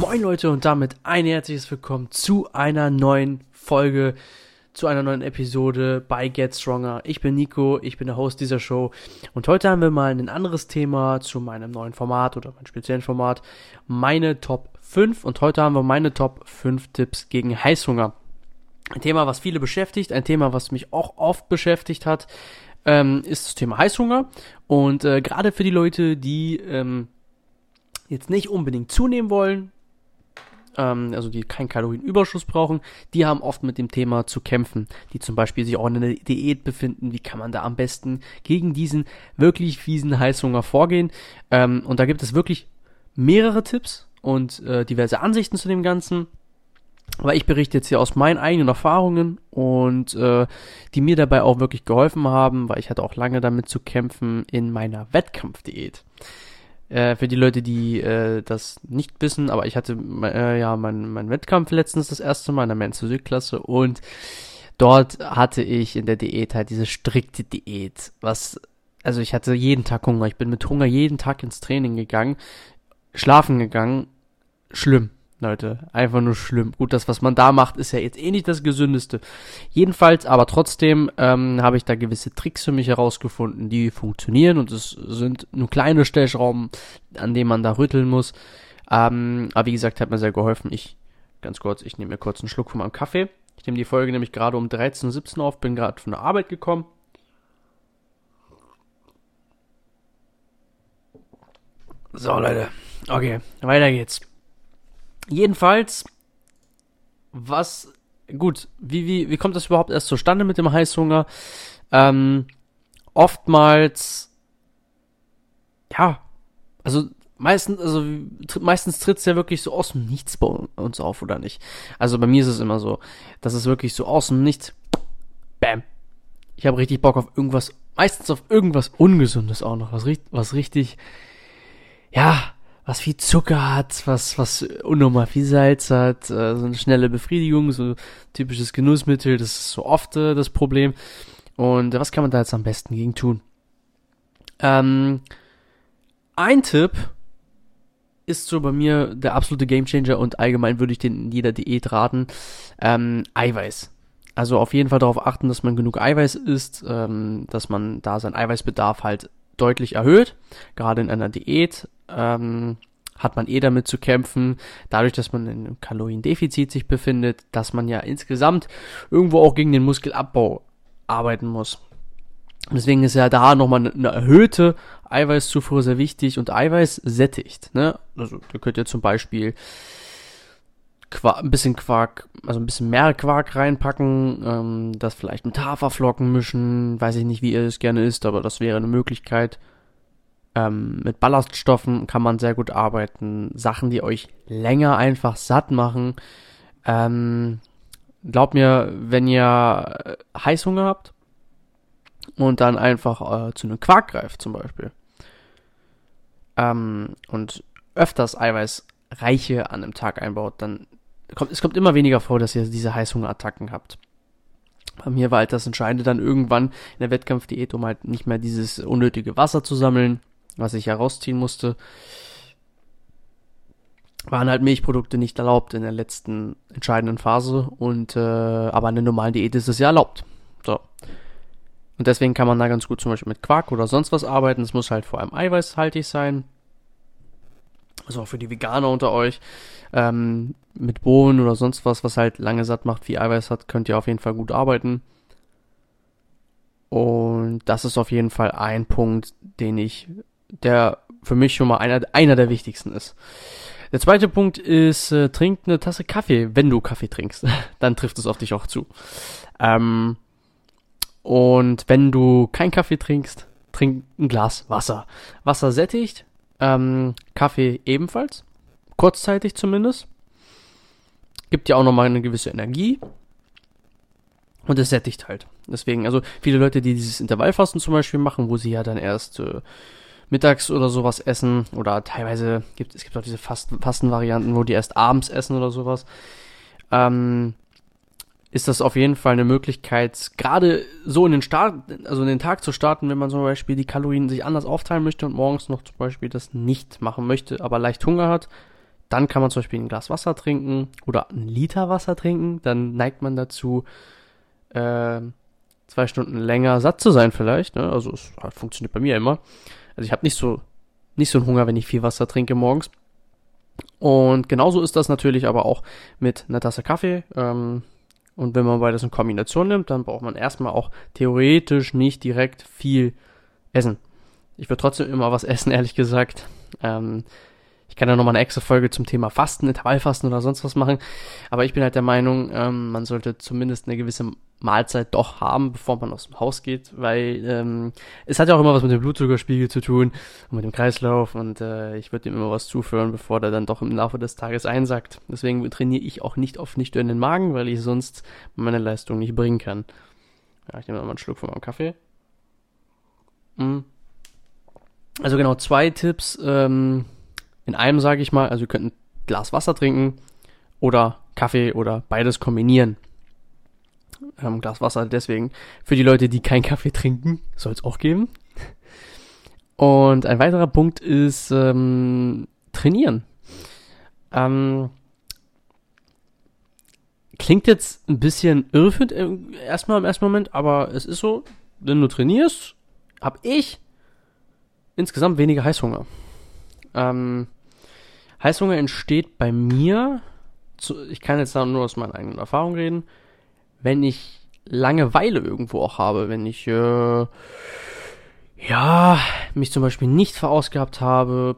Moin Leute und damit ein herzliches Willkommen zu einer neuen Folge, zu einer neuen Episode bei Get Stronger. Ich bin Nico, ich bin der Host dieser Show und heute haben wir mal ein anderes Thema zu meinem neuen Format oder meinem speziellen Format, meine Top 5 und heute haben wir meine Top 5 Tipps gegen Heißhunger. Ein Thema, was viele beschäftigt, ein Thema, was mich auch oft beschäftigt hat, ähm, ist das Thema Heißhunger und äh, gerade für die Leute, die ähm, jetzt nicht unbedingt zunehmen wollen, ähm, also die keinen Kalorienüberschuss brauchen, die haben oft mit dem Thema zu kämpfen, die zum Beispiel sich auch in einer Diät befinden, wie kann man da am besten gegen diesen wirklich fiesen Heißhunger vorgehen. Ähm, und da gibt es wirklich mehrere Tipps und äh, diverse Ansichten zu dem Ganzen. Aber ich berichte jetzt hier aus meinen eigenen Erfahrungen und äh, die mir dabei auch wirklich geholfen haben, weil ich hatte auch lange damit zu kämpfen in meiner Wettkampfdiät. Äh, für die Leute, die äh, das nicht wissen, aber ich hatte äh, ja meinen mein Wettkampf letztens das erste Mal in der Men's Südklasse und dort hatte ich in der Diät halt diese strikte Diät, was also ich hatte jeden Tag Hunger, ich bin mit Hunger jeden Tag ins Training gegangen, schlafen gegangen, schlimm. Leute, einfach nur schlimm. Gut, das, was man da macht, ist ja jetzt eh nicht das Gesündeste. Jedenfalls, aber trotzdem ähm, habe ich da gewisse Tricks für mich herausgefunden, die funktionieren und es sind nur kleine Stellschrauben, an denen man da rütteln muss. Ähm, aber wie gesagt, hat mir sehr geholfen. Ich, ganz kurz, ich nehme mir kurz einen Schluck von meinem Kaffee. Ich nehme die Folge nämlich gerade um 13.17 Uhr auf, bin gerade von der Arbeit gekommen. So, Leute. Okay, weiter geht's. Jedenfalls, was, gut, wie, wie, wie kommt das überhaupt erst zustande mit dem Heißhunger? Ähm, oftmals, ja, also meistens, also meistens tritt es ja wirklich so aus dem Nichts bei uns auf, oder nicht? Also bei mir ist es immer so, dass es wirklich so aus dem Nichts, bam, ich habe richtig Bock auf irgendwas, meistens auf irgendwas Ungesundes auch noch, was, was richtig, ja, was viel Zucker hat, was, was unnormal viel Salz hat, äh, so eine schnelle Befriedigung, so typisches Genussmittel, das ist so oft äh, das Problem. Und äh, was kann man da jetzt am besten gegen tun? Ähm, ein Tipp ist so bei mir der absolute Gamechanger und allgemein würde ich den in jeder Diät raten, ähm, Eiweiß. Also auf jeden Fall darauf achten, dass man genug Eiweiß isst, ähm, dass man da seinen Eiweißbedarf halt deutlich erhöht, gerade in einer Diät ähm, hat man eh damit zu kämpfen, dadurch, dass man in einem Kaloriendefizit sich befindet, dass man ja insgesamt irgendwo auch gegen den Muskelabbau arbeiten muss. Deswegen ist ja da nochmal eine erhöhte Eiweißzufuhr sehr wichtig und Eiweiß sättigt. Ne? Also da könnt ihr zum Beispiel Quark, ein bisschen Quark, also ein bisschen mehr Quark reinpacken, ähm, das vielleicht mit Haferflocken mischen, weiß ich nicht, wie ihr es gerne isst, aber das wäre eine Möglichkeit. Ähm, mit Ballaststoffen kann man sehr gut arbeiten. Sachen, die euch länger einfach satt machen. Ähm, glaubt mir, wenn ihr äh, Heißhunger habt und dann einfach äh, zu einem Quark greift zum Beispiel ähm, und öfters Eiweißreiche an einem Tag einbaut, dann kommt es kommt immer weniger vor, dass ihr diese Heißhungerattacken habt. Bei mir war halt das Entscheidende dann irgendwann in der Wettkampfdiät, um halt nicht mehr dieses unnötige Wasser zu sammeln, was ich herausziehen musste, waren halt Milchprodukte nicht erlaubt in der letzten entscheidenden Phase und äh, aber in der normalen Diät ist es ja erlaubt. So. Und deswegen kann man da ganz gut zum Beispiel mit Quark oder sonst was arbeiten. Es muss halt vor allem eiweißhaltig sein. Also auch für die Veganer unter euch. Ähm, mit Bohnen oder sonst was, was halt lange satt macht, wie Eiweiß hat, könnt ihr auf jeden Fall gut arbeiten. Und das ist auf jeden Fall ein Punkt, den ich der für mich schon mal einer, einer der wichtigsten ist. Der zweite Punkt ist, äh, trink eine Tasse Kaffee, wenn du Kaffee trinkst. Dann trifft es auf dich auch zu. Ähm, und wenn du keinen Kaffee trinkst, trink ein Glas Wasser. Wasser sättigt, ähm, Kaffee ebenfalls. Kurzzeitig zumindest. Gibt ja auch nochmal eine gewisse Energie. Und es sättigt halt. Deswegen, also viele Leute, die dieses Intervallfasten zum Beispiel machen, wo sie ja dann erst äh, mittags oder sowas essen oder teilweise gibt es gibt auch diese Fasten, Fastenvarianten, wo die erst abends essen oder sowas. Ähm, ist das auf jeden Fall eine Möglichkeit, gerade so in den Start, also in den Tag zu starten, wenn man zum Beispiel die Kalorien sich anders aufteilen möchte und morgens noch zum Beispiel das nicht machen möchte, aber leicht Hunger hat, dann kann man zum Beispiel ein Glas Wasser trinken oder einen Liter Wasser trinken. Dann neigt man dazu, äh, zwei Stunden länger satt zu sein vielleicht. Ne? Also es funktioniert bei mir immer. Also ich habe nicht so nicht so einen Hunger, wenn ich viel Wasser trinke morgens. Und genauso ist das natürlich aber auch mit einer Tasse Kaffee. Ähm, und wenn man beides in Kombination nimmt, dann braucht man erstmal auch theoretisch nicht direkt viel essen. Ich würde trotzdem immer was essen, ehrlich gesagt. Ähm, ich kann ja nochmal eine extra Folge zum Thema Fasten, Intervallfasten oder sonst was machen. Aber ich bin halt der Meinung, ähm, man sollte zumindest eine gewisse Mahlzeit doch haben, bevor man aus dem Haus geht, weil ähm, es hat ja auch immer was mit dem Blutzuckerspiegel zu tun und mit dem Kreislauf und äh, ich würde ihm immer was zuführen, bevor der dann doch im Laufe des Tages einsackt. Deswegen trainiere ich auch nicht auf nicht den Magen, weil ich sonst meine Leistung nicht bringen kann. Ja, ich nehme mal einen Schluck von meinem Kaffee. Mhm. Also genau, zwei Tipps. Ähm, in einem, sage ich mal. Also ihr könnt ein Glas Wasser trinken oder Kaffee oder beides kombinieren. Ähm, Glas Wasser deswegen für die Leute, die keinen Kaffee trinken, soll es auch geben. Und ein weiterer Punkt ist ähm, trainieren. Ähm, klingt jetzt ein bisschen irreführend erstmal im ersten Moment, aber es ist so, wenn du trainierst, habe ich insgesamt weniger Heißhunger. Ähm, Heißhunger entsteht bei mir, zu, ich kann jetzt nur aus meiner eigenen Erfahrung reden, wenn ich Langeweile irgendwo auch habe, wenn ich äh, ja mich zum Beispiel nicht verausgabt habe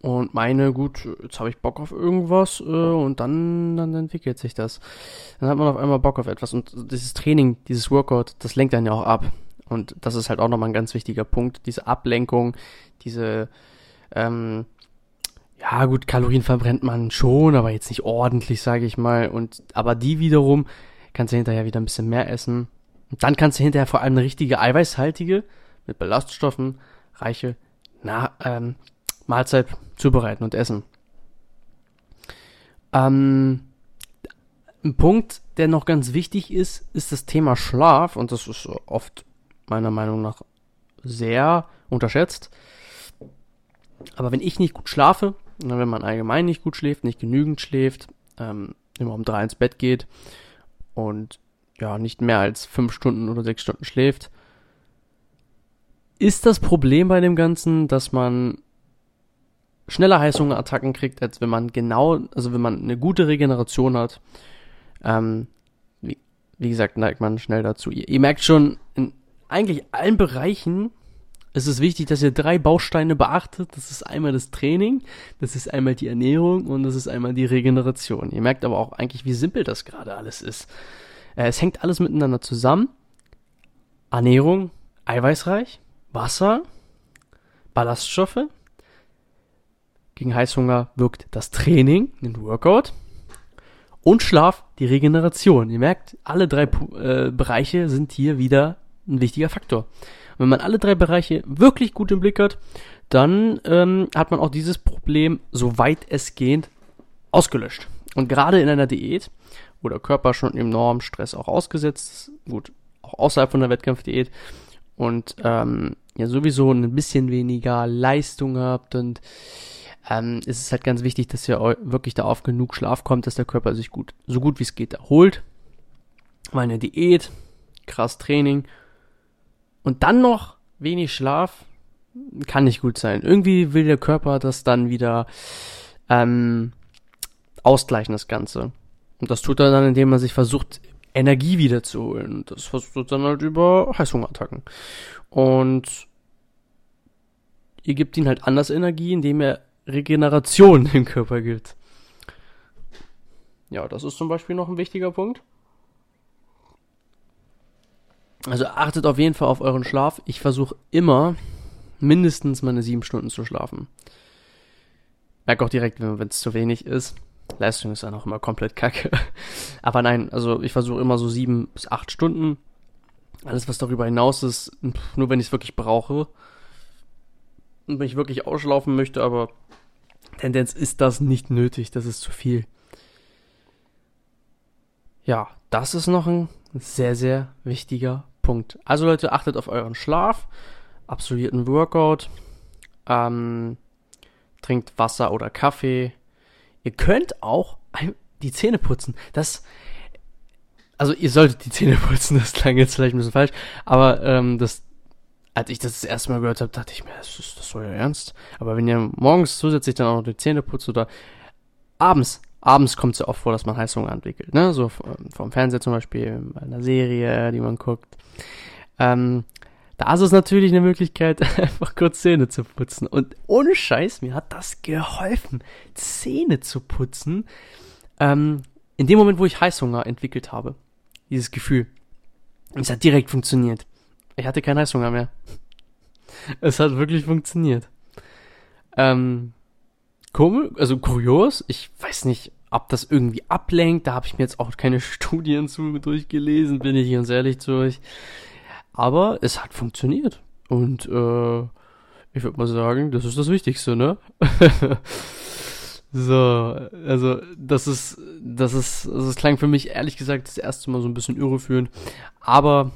und meine, gut, jetzt habe ich Bock auf irgendwas äh, und dann, dann entwickelt sich das. Dann hat man auf einmal Bock auf etwas und dieses Training, dieses Workout, das lenkt dann ja auch ab. Und das ist halt auch nochmal ein ganz wichtiger Punkt, diese Ablenkung, diese ähm, ja gut, Kalorien verbrennt man schon, aber jetzt nicht ordentlich, sage ich mal. Und aber die wiederum kannst du hinterher wieder ein bisschen mehr essen. Und dann kannst du hinterher vor allem eine richtige eiweißhaltige mit Ballaststoffen reiche Na ähm, Mahlzeit zubereiten und essen. Ähm, ein Punkt, der noch ganz wichtig ist, ist das Thema Schlaf und das ist oft meiner Meinung nach sehr unterschätzt. Aber wenn ich nicht gut schlafe, wenn man allgemein nicht gut schläft, nicht genügend schläft, ähm, immer um drei ins Bett geht und ja, nicht mehr als fünf Stunden oder sechs Stunden schläft, ist das Problem bei dem Ganzen, dass man schneller Heißhungerattacken kriegt, als wenn man genau, also wenn man eine gute Regeneration hat. Ähm, wie, wie gesagt, neigt man schnell dazu. Ihr, ihr merkt schon, in eigentlich allen Bereichen es ist wichtig, dass ihr drei Bausteine beachtet. Das ist einmal das Training, das ist einmal die Ernährung und das ist einmal die Regeneration. Ihr merkt aber auch eigentlich, wie simpel das gerade alles ist. Äh, es hängt alles miteinander zusammen. Ernährung, eiweißreich, Wasser, Ballaststoffe. Gegen Heißhunger wirkt das Training, den Workout. Und Schlaf, die Regeneration. Ihr merkt, alle drei äh, Bereiche sind hier wieder ein wichtiger Faktor. Wenn man alle drei Bereiche wirklich gut im Blick hat, dann ähm, hat man auch dieses Problem, soweit es geht, ausgelöscht. Und gerade in einer Diät, wo der Körper schon enorm Stress auch ausgesetzt ist, gut, auch außerhalb von der Wettkampfdiät und ähm, ja sowieso ein bisschen weniger Leistung habt und ähm, ist es halt ganz wichtig, dass ihr wirklich da auf genug Schlaf kommt, dass der Körper sich gut, so gut wie es geht erholt. Weil eine Diät, krass Training und dann noch wenig Schlaf kann nicht gut sein. Irgendwie will der Körper das dann wieder ähm, ausgleichen, das Ganze. Und das tut er dann, indem er sich versucht, Energie wiederzuholen. Das versucht dann halt über Heißhungerattacken. Und ihr gebt ihm halt anders Energie, indem er Regeneration im Körper gibt. Ja, das ist zum Beispiel noch ein wichtiger Punkt. Also achtet auf jeden Fall auf euren Schlaf. Ich versuche immer mindestens meine sieben Stunden zu schlafen. Merke auch direkt, wenn es zu wenig ist. Leistung ist dann auch immer komplett kacke. Aber nein, also ich versuche immer so sieben bis acht Stunden. Alles, was darüber hinaus ist, nur wenn ich es wirklich brauche. Und wenn ich wirklich ausschlafen möchte, aber Tendenz ist das nicht nötig, das ist zu viel. Ja, das ist noch ein sehr, sehr wichtiger Punkt. Also Leute, achtet auf euren Schlaf, absolviert einen Workout, ähm, trinkt Wasser oder Kaffee. Ihr könnt auch die Zähne putzen. Das, also ihr solltet die Zähne putzen, das klang jetzt vielleicht ein bisschen falsch, aber ähm, das, als ich das das erste Mal gehört habe, dachte ich mir, das ist das so ja ernst. Aber wenn ihr morgens zusätzlich dann auch noch die Zähne putzt oder abends, abends kommt es ja oft vor, dass man Heißhunger entwickelt, ne? So vom Fernseher zum Beispiel, bei einer Serie, die man guckt. Ähm, da ist es natürlich eine Möglichkeit, einfach kurz Zähne zu putzen. Und ohne Scheiß, mir hat das geholfen, Zähne zu putzen. Ähm, in dem Moment, wo ich Heißhunger entwickelt habe. Dieses Gefühl. Es hat direkt funktioniert. Ich hatte keinen Heißhunger mehr. Es hat wirklich funktioniert. Ähm, komisch, also kurios. Ich weiß nicht, ob das irgendwie ablenkt. Da habe ich mir jetzt auch keine Studien zu durchgelesen, bin ich ganz ehrlich zu euch. Aber es hat funktioniert. Und äh, ich würde mal sagen, das ist das Wichtigste, ne? so, also das ist, das ist, also das klang für mich ehrlich gesagt das erste Mal so ein bisschen irreführend. Aber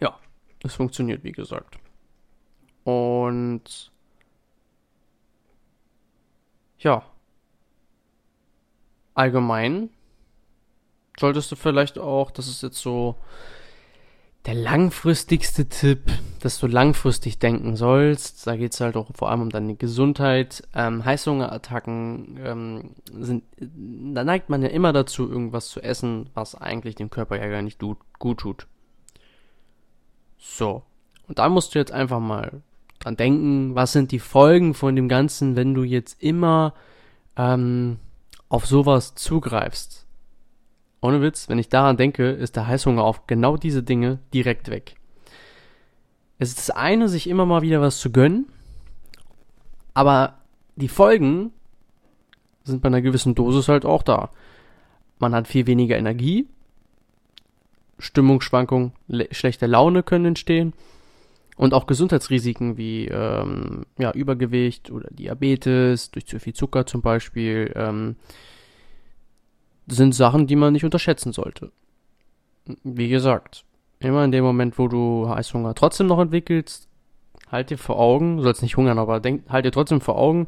ja, es funktioniert, wie gesagt. Und ja, allgemein solltest du vielleicht auch, das ist jetzt so der langfristigste Tipp, dass du langfristig denken sollst, da geht es halt auch vor allem um deine Gesundheit. Ähm, Heißhungerattacken ähm, sind, da neigt man ja immer dazu, irgendwas zu essen, was eigentlich dem Körper ja gar nicht gut tut. So. Und da musst du jetzt einfach mal dran denken, was sind die Folgen von dem Ganzen, wenn du jetzt immer ähm, auf sowas zugreifst ohne Witz, wenn ich daran denke, ist der Heißhunger auf genau diese Dinge direkt weg. Es ist das eine, sich immer mal wieder was zu gönnen, aber die Folgen sind bei einer gewissen Dosis halt auch da. Man hat viel weniger Energie, Stimmungsschwankungen, schlechte Laune können entstehen und auch Gesundheitsrisiken wie ähm, ja, Übergewicht oder Diabetes durch zu viel Zucker zum Beispiel. Ähm, sind Sachen, die man nicht unterschätzen sollte. Wie gesagt, immer in dem Moment, wo du Heißhunger trotzdem noch entwickelst, halt dir vor Augen, du sollst nicht hungern, aber denk, halt dir trotzdem vor Augen,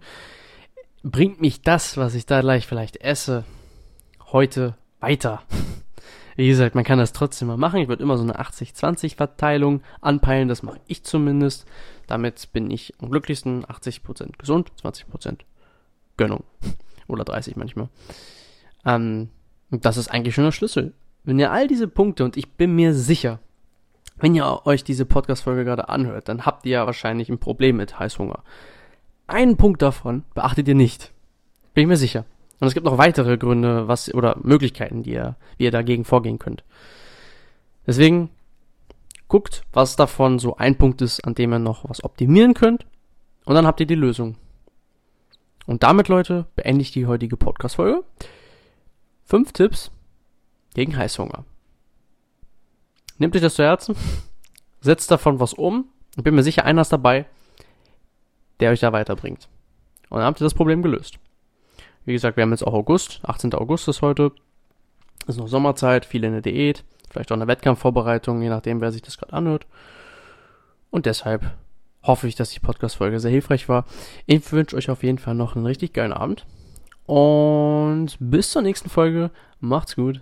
bringt mich das, was ich da gleich vielleicht esse, heute weiter. Wie gesagt, man kann das trotzdem mal machen. Ich würde immer so eine 80-20-Verteilung anpeilen, das mache ich zumindest. Damit bin ich am glücklichsten 80% gesund, 20% Gönnung. Oder 30 manchmal. Ähm, und das ist eigentlich schon der Schlüssel. Wenn ihr all diese Punkte, und ich bin mir sicher, wenn ihr euch diese Podcast-Folge gerade anhört, dann habt ihr ja wahrscheinlich ein Problem mit Heißhunger. Einen Punkt davon beachtet ihr nicht. Bin ich mir sicher. Und es gibt noch weitere Gründe, was, oder Möglichkeiten, die ihr, wie ihr dagegen vorgehen könnt. Deswegen guckt, was davon so ein Punkt ist, an dem ihr noch was optimieren könnt. Und dann habt ihr die Lösung. Und damit, Leute, beende ich die heutige Podcast-Folge. Fünf Tipps gegen Heißhunger. Nehmt euch das zu Herzen, setzt davon was um und bin mir sicher, einer ist dabei, der euch da weiterbringt. Und dann habt ihr das Problem gelöst. Wie gesagt, wir haben jetzt auch August, 18. August ist heute. Ist noch Sommerzeit, viele in der Diät, vielleicht auch eine Wettkampfvorbereitung, je nachdem, wer sich das gerade anhört. Und deshalb hoffe ich, dass die Podcast-Folge sehr hilfreich war. Ich wünsche euch auf jeden Fall noch einen richtig geilen Abend. Und bis zur nächsten Folge. Macht's gut.